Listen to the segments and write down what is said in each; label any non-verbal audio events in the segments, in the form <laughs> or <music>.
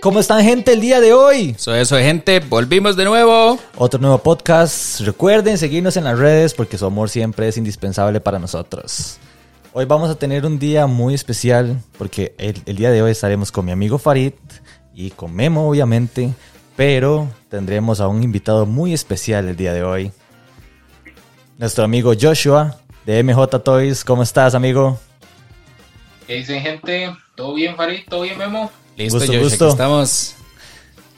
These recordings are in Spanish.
¿Cómo están gente el día de hoy? Eso, eso, gente, volvimos de nuevo. Otro nuevo podcast. Recuerden seguirnos en las redes porque su amor siempre es indispensable para nosotros. Hoy vamos a tener un día muy especial porque el, el día de hoy estaremos con mi amigo Farid y con Memo obviamente, pero tendremos a un invitado muy especial el día de hoy. Nuestro amigo Joshua de MJ Toys. ¿Cómo estás, amigo? ¿Qué dicen, gente? ¿Todo bien, Farid? ¿Todo bien, Memo? Listo, Gusto, Josh, gusto. aquí estamos.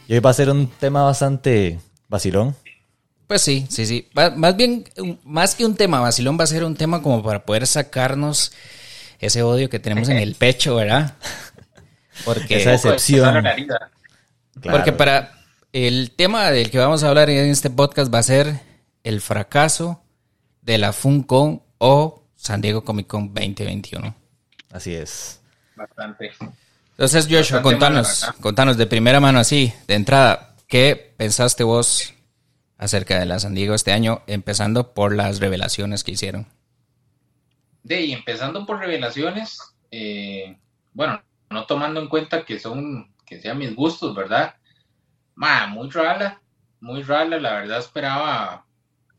Y hoy va a ser un tema bastante vacilón. Pues sí, sí, sí. Va- Más bien, más que un tema vacilón, va a ser un tema como para poder sacarnos ese odio que tenemos en el pecho, ¿verdad? Porque, Esa es- Decepción. Porque para el tema del que vamos a hablar en este podcast va a ser el fracaso de la FunCon o San Diego Comic Con 2021. Así es. Bastante. Entonces, Joshua, contanos, ¿verdad? contanos de primera mano así, de entrada, ¿qué pensaste vos acerca de la San Diego este año, empezando por las revelaciones que hicieron? De y empezando por revelaciones, eh, bueno, no tomando en cuenta que son, que sean mis gustos, ¿verdad? Ma, muy rala, muy rala, la verdad esperaba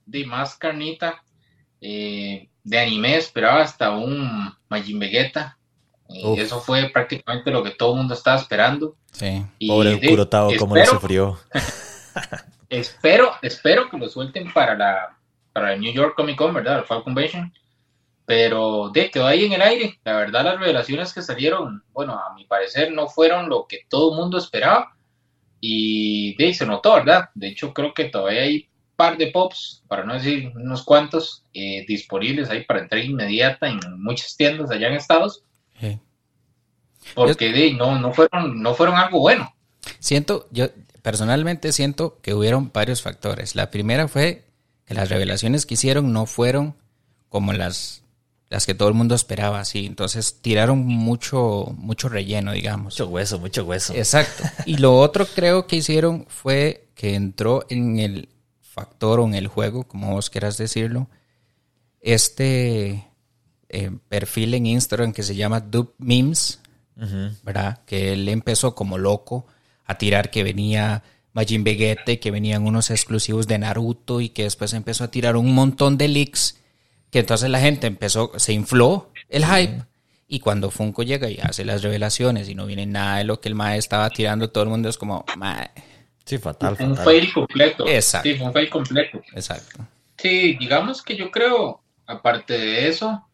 de más carnita. eh, de anime esperaba hasta un Majin Vegeta. Y Uf. eso fue prácticamente lo que todo el mundo estaba esperando. Sí. Y Pobre de- cómo espero- sufrió. <laughs> Espero, espero que lo suelten para la para el New York Comic Con, ¿verdad? El Fall Convention. Pero de quedó ahí en el aire. La verdad, las revelaciones que salieron, bueno, a mi parecer no fueron lo que todo el mundo esperaba. Y de se notó, ¿verdad? De hecho, creo que todavía hay par de pops, para no decir unos cuantos, eh, disponibles ahí para entrega inmediata en muchas tiendas allá en Estados. Sí. Porque de no, no fueron, no fueron algo bueno. Siento, yo personalmente siento que hubieron varios factores. La primera fue que las revelaciones que hicieron no fueron como las, las que todo el mundo esperaba, así. Entonces tiraron mucho, mucho relleno, digamos. Mucho hueso, mucho hueso. Exacto. Y lo otro creo que hicieron fue que entró en el factor o en el juego, como vos quieras decirlo, este eh, perfil en Instagram que se llama Dupe Memes, Ujú. ¿verdad? Que él empezó como loco a tirar que venía Majin Vegeta y que venían unos exclusivos de Naruto y que después empezó a tirar un montón de leaks que entonces la gente empezó, se infló el hype y cuando Funko llega y hace las revelaciones y no viene nada de lo que el mae estaba tirando, todo el mundo es como, mae, Sí, fatal, Un fatal. fail completo. Exacto. Sí, un fail completo. exacto. Sí, digamos que yo creo, aparte de eso,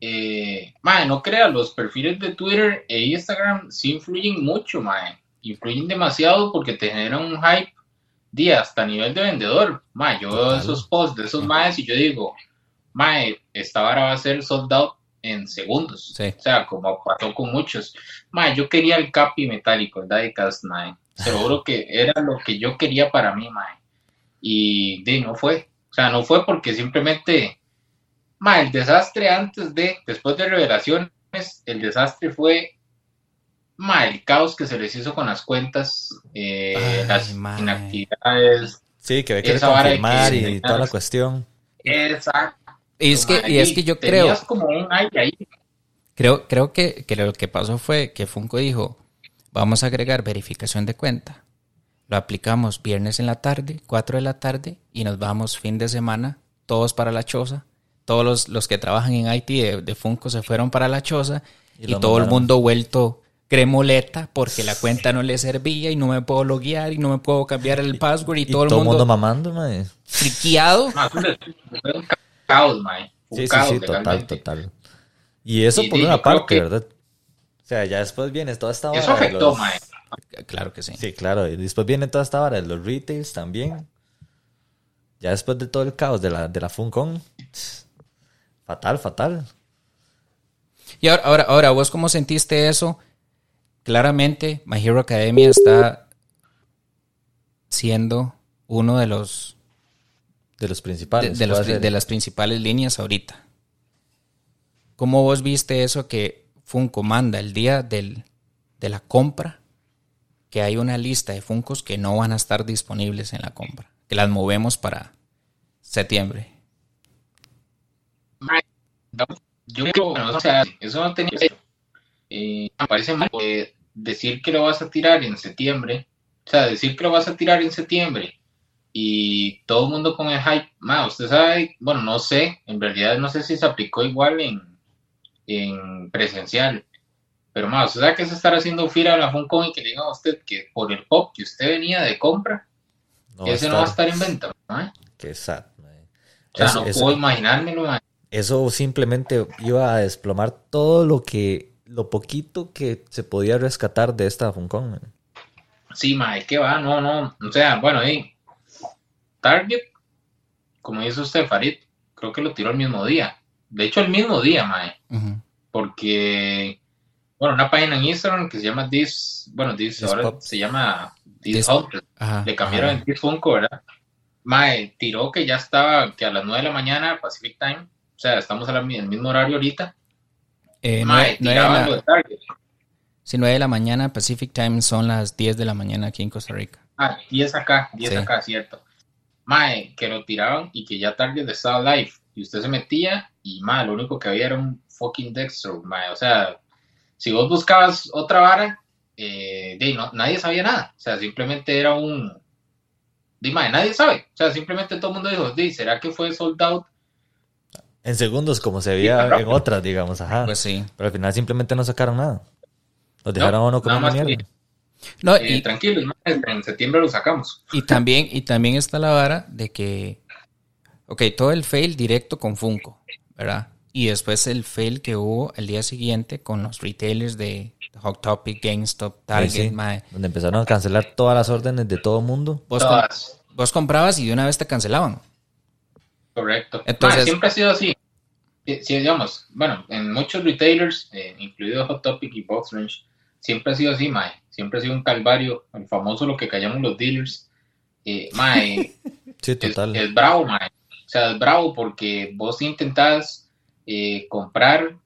eh, mae, no crea, los perfiles de Twitter e Instagram sí influyen mucho, mae. Influyen demasiado porque te generan un hype de hasta a nivel de vendedor. Mae, yo veo esos posts de esos maes y yo digo, mae, esta vara va a ser sold out en segundos. Sí. O sea, como pasó con muchos. Mae, yo quería el capi metálico, el Diecast, mae. Seguro que era lo que yo quería para mí, mae. Y de no fue. O sea, no fue porque simplemente, ma, el desastre antes de, después de revelaciones, el desastre fue, ma, el caos que se les hizo con las cuentas, eh, Ay, las mae. inactividades. Sí, que había que confirmar que- y toda la cuestión. Exacto. Y es que, y es que yo creo, como un aire ahí. creo, creo que, que lo que pasó fue que Funko dijo, vamos a agregar verificación de cuenta. Lo aplicamos viernes en la tarde, 4 de la tarde, y nos vamos fin de semana, todos para la choza. Todos los, los que trabajan en IT de, de Funko se fueron para la choza Y todo el mundo vuelto cremoleta porque la cuenta no le servía y no me puedo loguear y no me puedo cambiar el password y, Y todo el mundo, mamando, mae. friqueado. Un- caos, ma. Un Sí, sí, caos sí, total, total. Y eso Y por sí, una parte, que- ¿verdad? O sea, ya después viene toda esta vara Eso de afectó, los- ma. Claro que sí. Sí, claro. Y después viene toda esta vara de los retails también. Ya después de todo el caos de la, de la FunCon. Fatal, fatal. Y ahora, ahora, ahora, ¿vos cómo sentiste eso? Claramente, My Hero Academia está siendo uno de los De los principales. de los- de las principales líneas ahorita. ¿Cómo vos viste eso que Funko manda el día del, de la compra? Que hay una lista de Funcos que no van a estar disponibles en la compra. Que las movemos para septiembre. No, yo creo, bueno, o sea, eso no tenía Eh, me parece mal decir que lo vas a tirar en septiembre, o sea, decir que lo vas a tirar en septiembre y todo el mundo con el hype, ma, usted sabe, bueno, no sé, en realidad no sé si se aplicó igual en, en presencial, pero ma, usted sabe que se estará haciendo fila a la Funcom y que le digan a usted que por el pop que usted venía de compra, No ese no va a estar en venta. Qué sad, mae. O sea, no eso- puedo imaginármelo, ma. Eso simplemente iba a desplomar todo lo que, lo poquito que se podía rescatar de esta Funcom. mae. Sí, ma, es que va, no, no, o sea, bueno, ahí, Target, como dice usted, Farid, creo que lo tiró el mismo día. De hecho, el mismo día, mae, Ujú. porque, bueno, una página en Instagram que se llama This, bueno, This, This ahora Pop. se llama This This- Hunter. Ajá. Le cambiaron ajá. el This Funko, ¿verdad? Mae, tiró que ya estaba, que a las 9 de la mañana, Pacific Time, o sea, estamos al mismo horario ahorita. Eh, Mae, nueve- nueve de la- de sí, 9 de la mañana, Pacific Time son las 10 de la mañana aquí en Costa Rica. Ah, 10 acá, 10 Sí. acá, cierto. Mae, que lo tiraban y que ya Target estaba live. Y usted se metía y, mae, lo único que había era un fucking Dexter, mae. O sea, si vos buscabas otra vara, eh, de, no, nadie sabía nada. O sea, simplemente era un... Di, mae, nadie sabe. O sea, simplemente todo el mundo dijo, di, ¿será que fue sold out? En segundos, como se veía Sí, en otras, digamos, ajá. Pues sí. Pero al final simplemente no sacaron nada. Los dejaron a uno con nada una que- mierda. No, Eh, y, tranquilos, en septiembre lo sacamos. y también, y también está la vara de que, ok, todo el fail directo con Funko, ¿verdad? Y después el fail que hubo el día siguiente con los retailers de Hot Topic, GameStop, Target, Sí, sí. mae. Donde empezaron a cancelar todas las órdenes de todo mundo. Vos, com- vos comprabas y de una vez te cancelaban. Correcto. Entonces- Mae, siempre ha sido así. Sí, sí, digamos, bueno, en muchos retailers, eh, incluido Hot Topic y Box Range, siempre ha sido así, mae. Siempre ha sido un calvario, el famoso lo que callamos los dealers. Eh, mae, <laughs> Sí, es, total. es bravo, mae. O sea, es bravo porque vos intentás eh, comprar,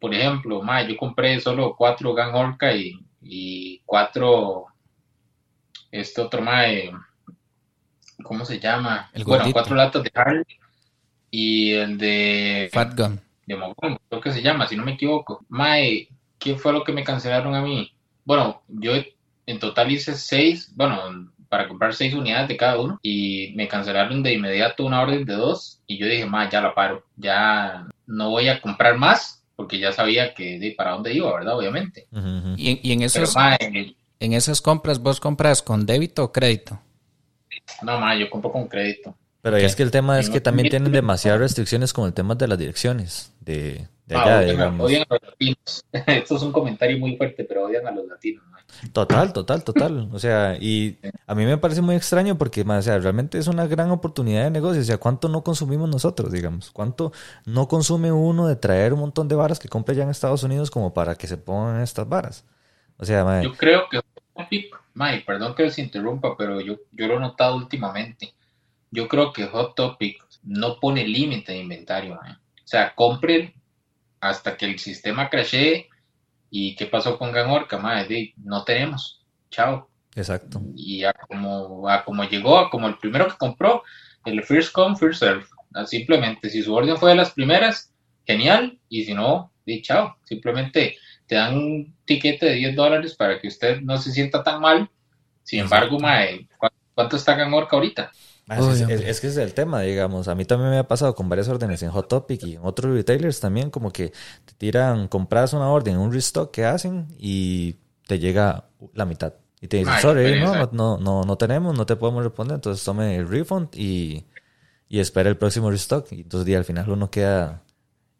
por ejemplo, mae, yo compré solo cuatro Gang Orca y, y cuatro, este otro mae, ¿cómo se llama? El bueno, gordito. cuatro latas de Harley y el de, Fat Gun. de Mogón, creo que se llama, si no me equivoco. Mae, ¿qué fue lo que me cancelaron a mí? Bueno, yo en total hice seis, bueno, para comprar seis unidades de cada uno y me cancelaron de inmediato una orden de dos y yo dije, mae, ya la paro, ya no voy a comprar más porque ya sabía que de para dónde iba, ¿verdad? Obviamente. Y, en- y en, Pero esos, en esas compras, ¿vos compras con débito o crédito? no, mae, yo compro con crédito. Pero ahí es que el tema es que no, también tienen demasiadas restricciones con el tema de las direcciones de, de Ah, allá, odian, a- digamos. odian a los latinos. <laughs> Esto es un comentario muy fuerte, pero odian a los latinos. mae. Total, total, total. O sea, y a mí me parece muy extraño porque, o sea, realmente es una gran oportunidad de negocio. O sea, ¿cuánto no consumimos nosotros, digamos? ¿Cuánto no consume uno de traer un montón de varas que compre ya en Estados Unidos como para que se pongan estas varas? O sea, Yo creo que Mike, perdón que les interrumpa, pero yo, yo lo he notado últimamente. Yo creo que Hot Topic no pone límite de inventario. mae. O sea, compren hasta que el sistema crashee. ¿Y qué pasó con Ganorca? Mae? Di, No tenemos. Chao. exacto. Y a como, a como llegó, a como el primero que compró, el first come, first serve. Simplemente, si su orden fue de las primeras, genial. Y si no, di chao. Simplemente te dan un tiquete de 10 dólares para que usted no se sienta tan mal. Sin embargo, mae, ¿cu- ¿cuánto está Ganorca ahorita? Ma, es, que ese es el tema, digamos. A mí también me ha pasado con varias órdenes en Hot Topic y en otros retailers también, como que te tiran, compras una orden, un restock que hacen y te llega la mitad. Y te dicen, Ay, sorry, no, no, no, no tenemos, no te podemos responder, entonces tome el refund y, y espera el próximo restock. Y entonces di, al final uno queda,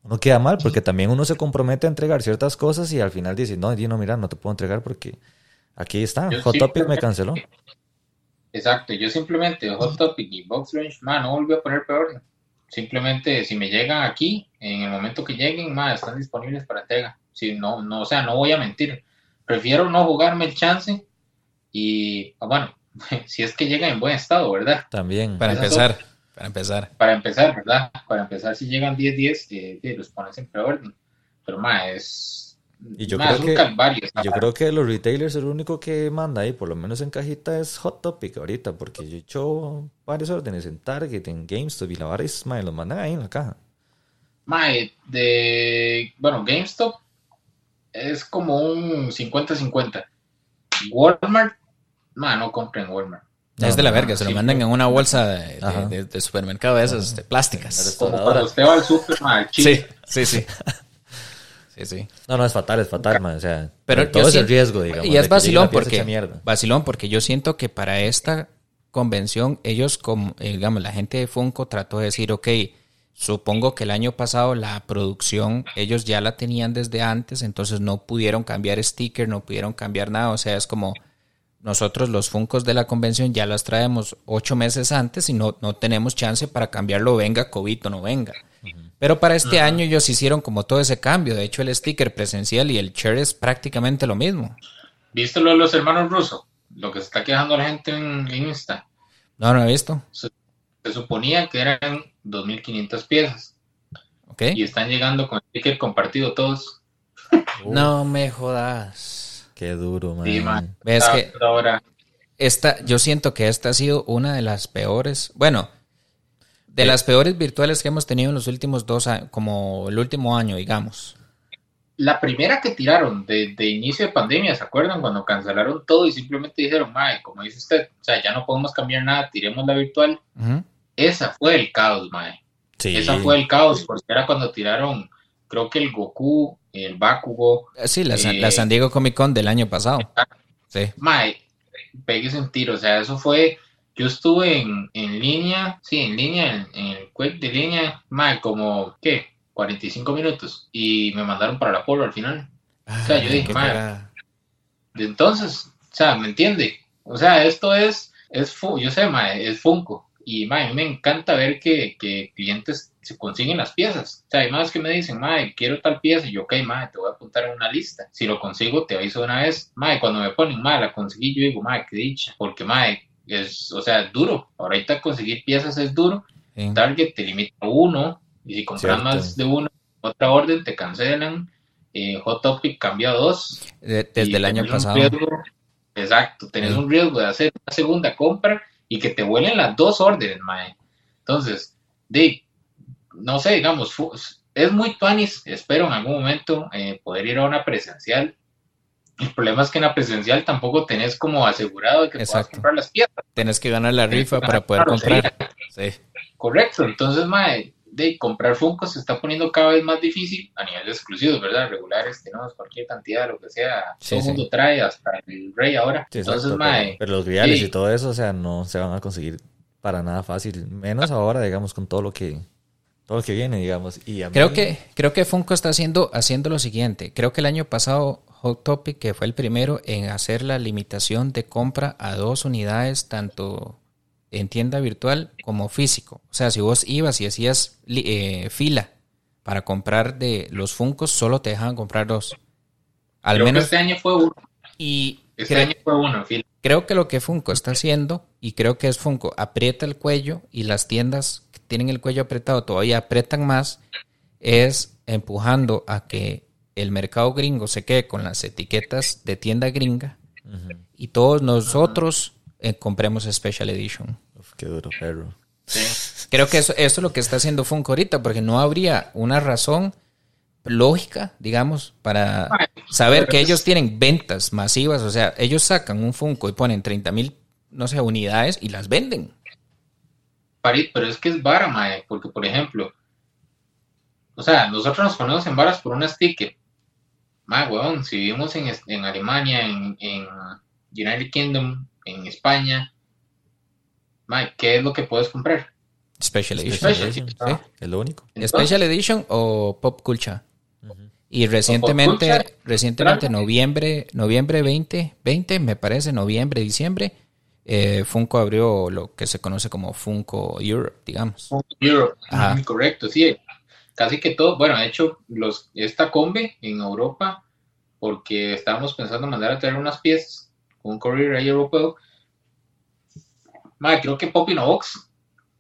uno queda mal porque también uno se compromete a entregar ciertas cosas y al final dice, no, no, mira, no te puedo entregar porque aquí está, Hot Topic me canceló. Exacto, yo simplemente Hot Topic y Box Lunch, ma, no volví a poner peor. Simplemente si me llegan aquí, en el momento que lleguen, ma, están disponibles para entrega. Si no, no, o sea, no voy a mentir. Prefiero no jugarme el chance y, ah, bueno, <laughs> si es que llegan en buen estado, ¿verdad? También. Para Esas empezar, para empezar. Para empezar, ¿verdad? Para empezar, si llegan 10-10, eh, eh, los pones en preorden. Pero, ma, es... Y yo creo que- Yo creo que los retailers el único que manda ahí, por lo menos en cajita, es Hot Topic ahorita, porque yo he hecho varias órdenes en Target, en GameStop y la vara es, mae, los mandan ahí en la caja. Mae, de, bueno, GameStop, es como un 50-50. Walmart, ma, no compren Walmart. es de la verga, no, se lo sí, mandan en una bolsa de, de- Ajá. de- de supermercado de esas, de plásticas. Como cuando usted va al super. Sí, sí, sí. Sí, sí. No, no, es fatal, es fatal, man. O sea, Pero todo es el riesgo, digamos. Y es vacilón porque, vacilón porque yo siento que para esta convención, ellos, como, eh, digamos, la gente de Funko trató de decir, ok, supongo que el año pasado la producción, ellos ya la tenían desde antes, entonces no pudieron cambiar sticker, no pudieron cambiar nada, o sea, es como nosotros los Funcos de la convención ya las traemos ocho meses antes y no, no tenemos chance para cambiarlo, venga COVID o no venga. Pero para este año ellos hicieron como todo ese cambio. De hecho, el sticker presencial y el chair es prácticamente lo mismo. ¿Viste lo de los hermanos rusos? Lo que se está quejando la gente en, en Insta. No, no he visto. Se suponía que eran 2.500 piezas ¿Ok? y están llegando con sticker compartido todos. <laughs> No me jodas. Qué duro, man. Sí, man. Ves que Ahora, esta, yo siento que esta ha sido una de las peores, bueno, de las peores virtuales que hemos tenido en los últimos dos años, como el último año, digamos. la primera que tiraron de, de inicio de pandemia, ¿se acuerdan? Cuando cancelaron todo y simplemente dijeron, mae, como dice usted, o sea, ya no podemos cambiar nada, tiremos la virtual. Ujú. Esa fue el caos, mae. Sí. Esa fue el caos, porque era cuando tiraron, creo que el Goku, el Bakugo, Eh, Sí, la, San- Eh, la San Diego Comic Con del año pasado. Sí. mae, pegues un tiro, o sea, eso fue, yo estuve en, en línea, sí, en línea, en, en el Quake de línea, mae, como, ¿qué? 45 minutos, y me mandaron para la polo al final. O sea, yo dije, cagada. De entonces, o sea, ¿me entiende? O sea, esto es, es yo sé, mae, es Funko. Y mae, a mí me encanta ver que, que clientes se consiguen las piezas. O sea, hay más que me dicen, mae, quiero tal pieza. Y yo, ok, mae, te voy a apuntar en una lista. Si lo consigo, te aviso de una vez. Mae, cuando me ponen, mae, la conseguí, yo digo, mae, qué dicha. Porque, mae, es, o sea, es duro. Ahorita conseguir piezas es duro. Sí. Target te limita a uno. Y si compras Cierto. más de uno, otra orden, te cancelan. Eh, Hot Topic cambia a dos. De- desde el año pasado. riesgo- exacto, tenés Sí. un riesgo de hacer una segunda compra y que te vuelen las dos órdenes, mae. Entonces, de, no sé, digamos, es muy tuanis, espero en algún momento eh, poder ir a una presencial. El problema es que en la presencial tampoco tenés como asegurado de que puedas comprar las piezas. Tienes que ganar la rifa para poder comprar. Sí. Correcto, entonces, mae, de comprar Funko se está poniendo cada vez más difícil a nivel de exclusivos, ¿verdad? Regulares, tenemos cualquier cantidad, lo que sea, Sí, todo el sí. mundo trae hasta el rey ahora. Sí, entonces, exacto, mae, pero, pero los griales sí. y todo eso, o sea, no se van a conseguir para nada fácil. Menos ahora, digamos, con todo lo que todo lo que viene, digamos. Y a Creo mí- que, creo que Funko está haciendo, haciendo lo siguiente. Creo que el año pasado Hot Topic, que fue el primero en hacer la limitación de compra a dos unidades, tanto en tienda virtual como físico. O sea, si vos ibas y hacías eh, fila para comprar de los Funkos, solo te dejaban comprar dos. Al creo que menos. este año fue uno. Y Este año fue uno, fin. creo que lo que Funko está haciendo, y creo que es Funko, aprieta el cuello y las tiendas que tienen el cuello apretado todavía apretan más, es empujando a que el mercado gringo se quede con las etiquetas de tienda gringa y todos nosotros eh, compremos Special Edition. Uf, qué duro, perro. Creo que eso, eso es lo que está haciendo Funko ahorita, porque no habría una razón lógica, digamos, para saber que ellos tienen ventas masivas. O sea, ellos sacan un Funko y ponen 30 mil, no sé, unidades y las venden. Pero es que es vara, mae, porque por ejemplo, o sea, nosotros nos ponemos en varas por una sticker. Mae, weón, si vivimos en, en Alemania, en, en United Kingdom, en España, mae, ¿qué es lo que puedes comprar? Special Edition. Special Edition, Edition. sí, es lo único. Entonces, Special Edition o Pop Culture. Y recientemente, Culture, recientemente claro. noviembre, noviembre 20, 20, me parece, noviembre, diciembre, eh, Funko abrió lo que se conoce como Funko Europe, digamos. Europe, Ajá. ujú, correcto, sí. Casi que todo, bueno, de hecho, los, esta combe en Europa, porque estábamos pensando mandar a traer unas piezas, un courier ahí europeo. Mae, creo que Pop Box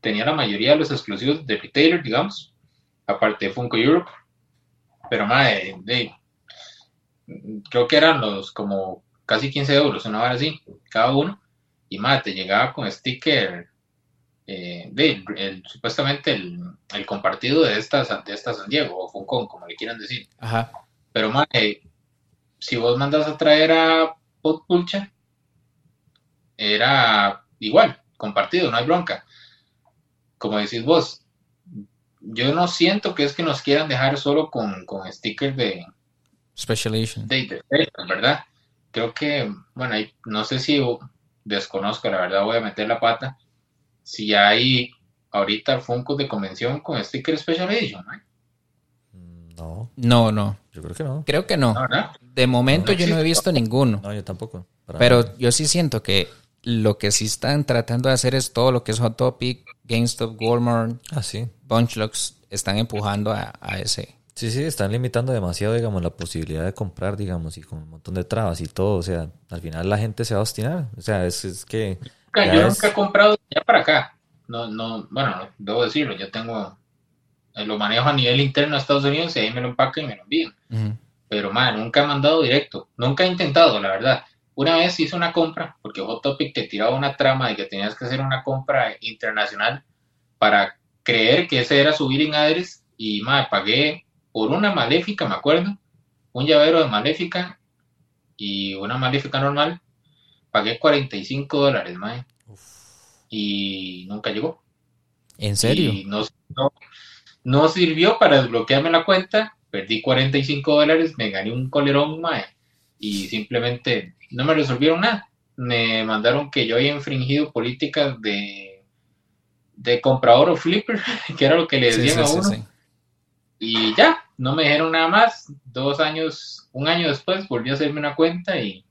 tenía la mayoría de los exclusivos de retailer, digamos, aparte de Funko Europe. Pero, madre, de, creo que eran los como casi 15 euros, una hora así, cada uno. Y, madre, te llegaba con sticker eh, de, el- supuestamente el, el compartido de esta, de esta San Diego, o Funcon, como le quieran decir. Ajá. Pero, mae, si vos mandas a traer a Potpulcha, era igual, compartido, no hay bronca. Como decís vos, yo no siento que es que nos quieran dejar solo con, con stickers de Special Edition. de, de- ¿verdad? Creo que, bueno, no sé si desconozco, la verdad voy a meter la pata. Si hay ahorita Funko de convención con sticker Special Edition, ¿no? Mm, No, No, no. yo creo que no. Creo que no. De momento No yo no he visto ninguno. No, yo tampoco. Pero yo sí siento que lo que sí están tratando de hacer es todo lo que es Hot Topic, GameStop, Walmart, Ah, sí. Bunchlocks, están empujando a, a ese. Sí, sí, están limitando demasiado, digamos, la posibilidad de comprar, digamos, y con un montón de trabas y todo. O sea, al final la gente se va a obstinar. O sea, es, es que. Nunca- yo nunca he comprado ya para acá. No, no, bueno, debo decirlo, yo tengo, eh, lo manejo a nivel interno de Estados Unidos y ahí me lo empacan y me lo envían. Pero, man, nunca he mandado directo. Nunca he intentado, la verdad. Una vez hice una compra, porque Hot Topic te tiraba una trama de que tenías que hacer una compra internacional para creer que ese era su billing address. Y, man, pagué por una maléfica, me acuerdo, un llavero de maléfica y una maléfica normal. Pagué 45 dólares, man. Y nunca llegó. ¿En serio? Y no, no, no sirvió para desbloquearme la cuenta. Perdí 45 dólares, me gané un colerón, mae, y simplemente no me resolvieron nada. Me mandaron que yo había infringido políticas de, de comprador o flipper, <laughs> que era lo que le decían sí, a uno. sí. Y ya, no me dijeron nada más. Dos años, un año después volví a hacerme una cuenta y,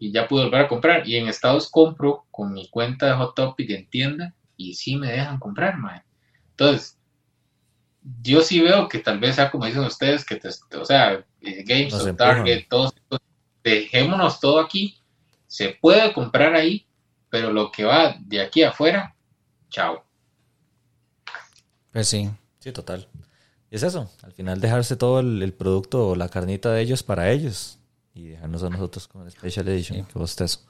y ya pude volver a comprar. Y en Estados compro con mi cuenta de Hot Topic en tienda y sí me dejan comprar, mae. Entonces, yo sí veo que tal vez sea como dicen ustedes, que te, o sea, eh, GameStop. Target, todos, estos, dejémonos todo aquí. Se puede comprar ahí, pero lo que va de aquí afuera, chao. Pues sí. Sí, total. Y es eso. Al final dejarse todo el, el producto o la carnita de ellos para ellos. Y dejarnos a nosotros con el Special Edition. Sí. Que bostezo.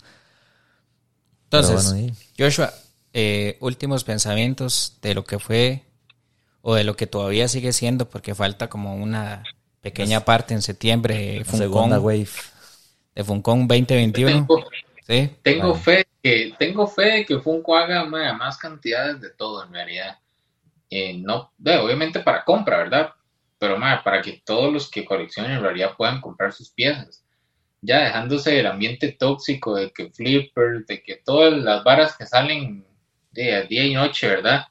Entonces, Joshua, eh, últimos pensamientos de lo que fue o de lo que todavía sigue siendo, porque falta como una pequeña parte en septiembre de la segunda Funcom, wave. de Funcom 2021. Tengo, ¿sí? Tengo Vale. fe que tengo fe de que Funko haga más cantidades de todo en realidad. Eh, no, de- obviamente para compra, ¿verdad? Pero para que todos los que coleccionen en realidad puedan comprar sus piezas. Ya dejándose del ambiente tóxico de que Flipper, de que todas las varas que salen de a día y noche, ¿verdad?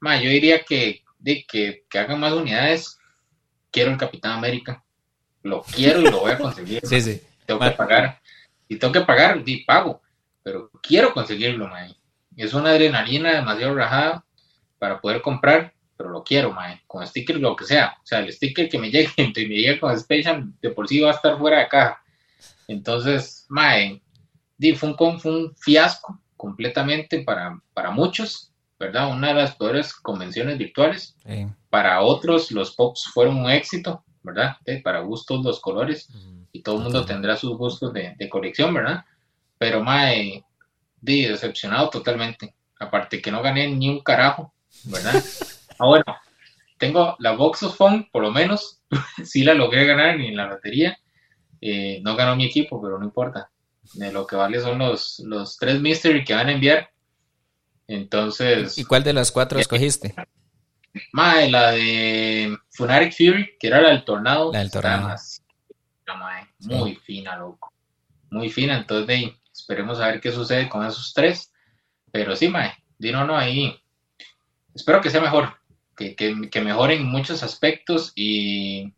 Ma, yo diría que, de que, que hagan más unidades. Quiero el Capitán América. Lo quiero y lo voy a <laughs> conseguir. Sí, sí. tengo Ma- que pagar. Y tengo que pagar, di pago. Pero quiero conseguirlo, mae. Es una adrenalina demasiado rajada para poder comprar, pero lo quiero, mae. Con sticker, lo que sea. O sea, el sticker que me llegue, <laughs> y me llegue con Special, de por sí va a estar fuera de caja. Entonces, mae, fue un, fue un fiasco completamente para, para muchos, ¿verdad? Una de las peores convenciones virtuales. sí. Para otros, los pops fueron un éxito, ¿verdad? Eh, Para gustos, los colores y todo el mundo tendrá sus gustos de, de colección, ¿verdad? Pero, mae, di, decepcionado totalmente. Aparte que no gané ni un carajo, ¿verdad? <laughs> ah, bueno, tengo la Box of Fun, por lo menos, <laughs> sí la logré ganar ni en la lotería. Eh, no ganó mi equipo, pero no importa. De lo que vale son los, los tres Mystery que van a enviar. Entonces, ¿Y cuál de las cuatro escogiste? Mae, la de Funaric Fury, que era la del tornado. La del tornado. más- mae, muy fina, loco. Muy fina, entonces de ahí, esperemos a ver qué sucede con esos tres. Pero sí, mae, di no, no, ahí. Espero que sea mejor, que, que, que mejoren muchos aspectos y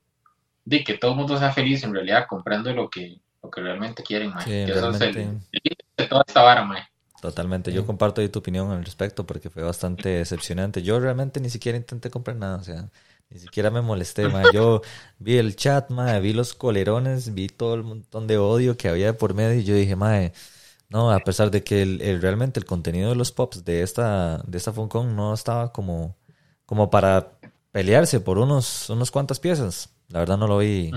de que todo el mundo sea feliz en realidad comprando lo que, lo que realmente quieren, mae. Sí, Que eso es el, el de toda esta vara, mae. Totalmente, yo comparto ahí tu opinión al respecto porque fue bastante decepcionante. Yo realmente ni siquiera intenté comprar nada, o sea, ni siquiera me molesté, ma. Yo vi el chat, ma, vi los colerones, vi todo el montón de odio que había de por medio y yo dije, mae, no, a pesar de que el, el- realmente el contenido de los pops de esta, de esta Funcom no estaba como, como para pelearse por unos, unos cuantas piezas. La verdad no lo vi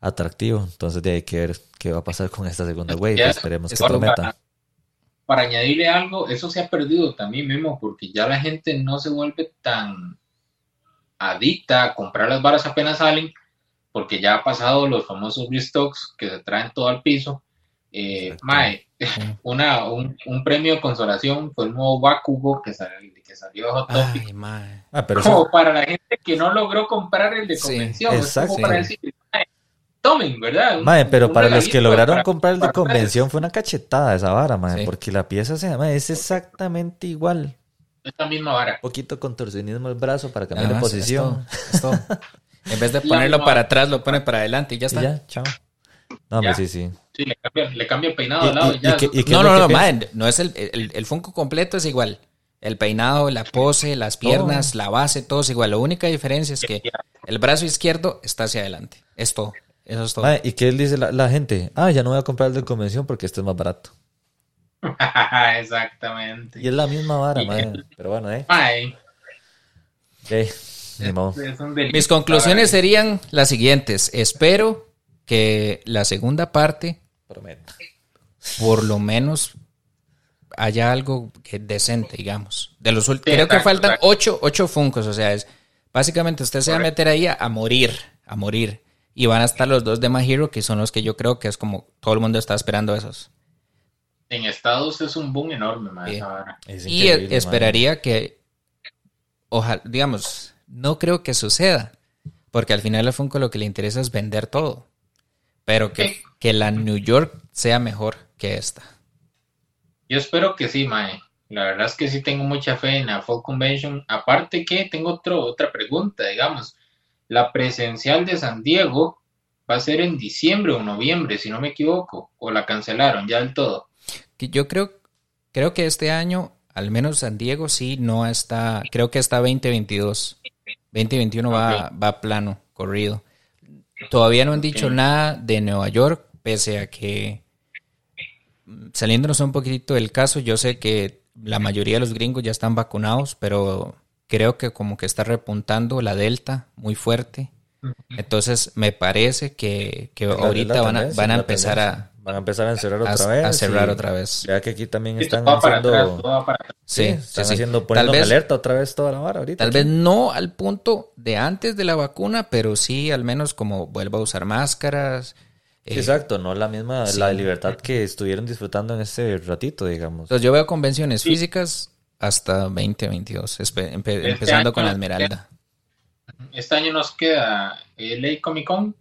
atractivo, entonces de ahí que ver qué va a pasar con esta segunda wave, Ya, esperemos que es para- prometa. para añadirle algo, eso se ha perdido también mismo, porque ya la gente no se vuelve tan adicta a comprar las varas apenas salen, porque ya ha pasado los famosos restocks que se traen todo al piso. Eh, mae, <laughs> una, un, un, premio de consolación fue el nuevo Bakugo que, salió, que salió Hot Topic. Ah, pero como para la gente que no logró comprar el de convención. Sí, es como para decir, tomen, ¿verdad? Mae, pero para los que lograron comprar el de convención fue una cachetada esa vara, mae, porque la pieza se llama, es exactamente igual. Esta misma vara. Un poquito contorsionismo el brazo para cambiar de posición. <laughs> en vez de ponerlo para atrás, lo pone para adelante y ya está. ya, chao. No, ya. sí, sí. Sí, le cambia, le cambia el peinado al lado y, ya. Y, no, no, no, man, no es el, el, el, Funko completo es igual. El peinado, la pose, las piernas, la base, todo es igual. La única diferencia es que el brazo izquierdo está hacia adelante. Es todo. Eso es todo. ¿Y qué dice la, la, gente? Ah, ya no voy a comprar el de convención porque este es más barato. <laughs> Exactamente. Y es la misma vara, madre. Pero bueno, ¿eh? Ay. Okay. <laughs> Mis conclusiones serían las siguientes. Espero que la segunda parte, Prometo. por lo menos haya algo que decente, digamos. De los creo que faltan ocho, ocho funcos, o sea, es básicamente usted se va a meter ahí a, morir, a morir. Y van a estar los dos de My Hero, que son los que yo creo que es como todo el mundo está esperando esos. En Estados es un boom enorme, Y esperaría que, ojalá, digamos, no creo que suceda, porque al final a Funko lo que le interesa es vender todo. Pero que, que la New York sea mejor que esta. Yo espero que sí, Mae. La verdad es que sí tengo mucha fe en la Fall Convention. Aparte que tengo otro, otra pregunta, digamos. La presencial de San Diego va a ser en diciembre o noviembre, si no me equivoco. O la cancelaron ya del todo. Yo creo, creo que este año, al menos San Diego sí no está, creo que está 2022. 2021 va, va plano, corrido. Todavía no han dicho nada de Nueva York, pese a que, saliéndonos un poquitito del caso, yo sé que la mayoría de los gringos ya están vacunados, pero creo que como que está repuntando la Delta muy fuerte. Entonces me parece que, que ahorita van a, van a empezar a, Van a empezar a encerrar otra vez. A cerrar otra vez. Ya que aquí también están haciendo. sí, están haciendo, poniendo vez, alerta otra vez toda la vara ahorita. Tal vez no al punto de antes de la vacuna, pero sí al menos como vuelva a usar máscaras. Eh, exacto, no la misma, la libertad que estuvieron disfrutando en este ratito, digamos. Entonces yo veo convenciones físicas hasta 2022, este empezando con la Esmeralda. Este año nos queda LA Comic Con,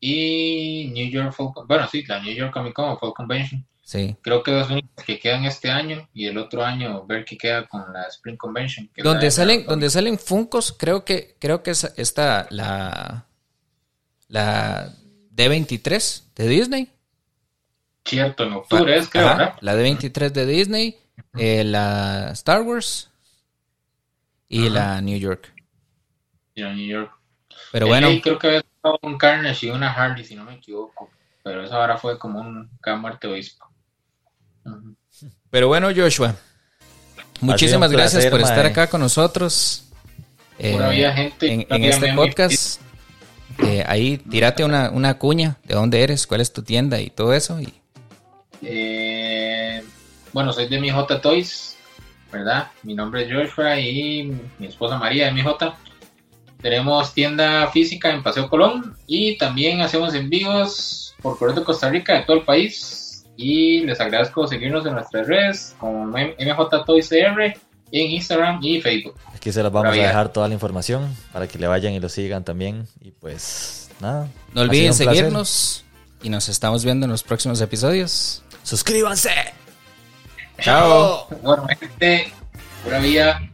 y New York Fall, bueno, sí, la New York Comic Con o Fall Convention. Sí. Creo que dos únicas que quedan este año y el otro año ver qué queda con la Spring Convention. donde salen, donde salen Funcos, creo que, creo que es esta la la D23 de Disney. Cierto, en octubre es, creo, ¿verdad? La D23 de Disney, eh, la Star Wars y la New York. Y la New York. Pero bueno. creo que un Carnage y una Harley, si no me equivoco. Pero eso ahora fue como un muerte obispo. Pero bueno, Joshua. Muchísimas gracias por estar acá con nosotros. Eh, gente, en, este podcast. Eh, ahí, tírate una, una cuña. ¿De dónde eres? ¿Cuál es tu tienda? Y todo eso. Y... Eh, bueno, soy de mi J Toys, ¿verdad? Mi nombre es Joshua y mi esposa María de mi J. Tenemos tienda física en Paseo Colón y también hacemos envíos por correo de Costa Rica de todo el país. Y les agradezco seguirnos en nuestras redes como MJ en Instagram y Facebook. Aquí se las vamos a dejar toda la información para que le vayan y lo sigan también. Y pues nada. No olviden seguirnos y nos estamos viendo en los próximos episodios. Suscríbanse. Chao. Bueno, gente, pura vida.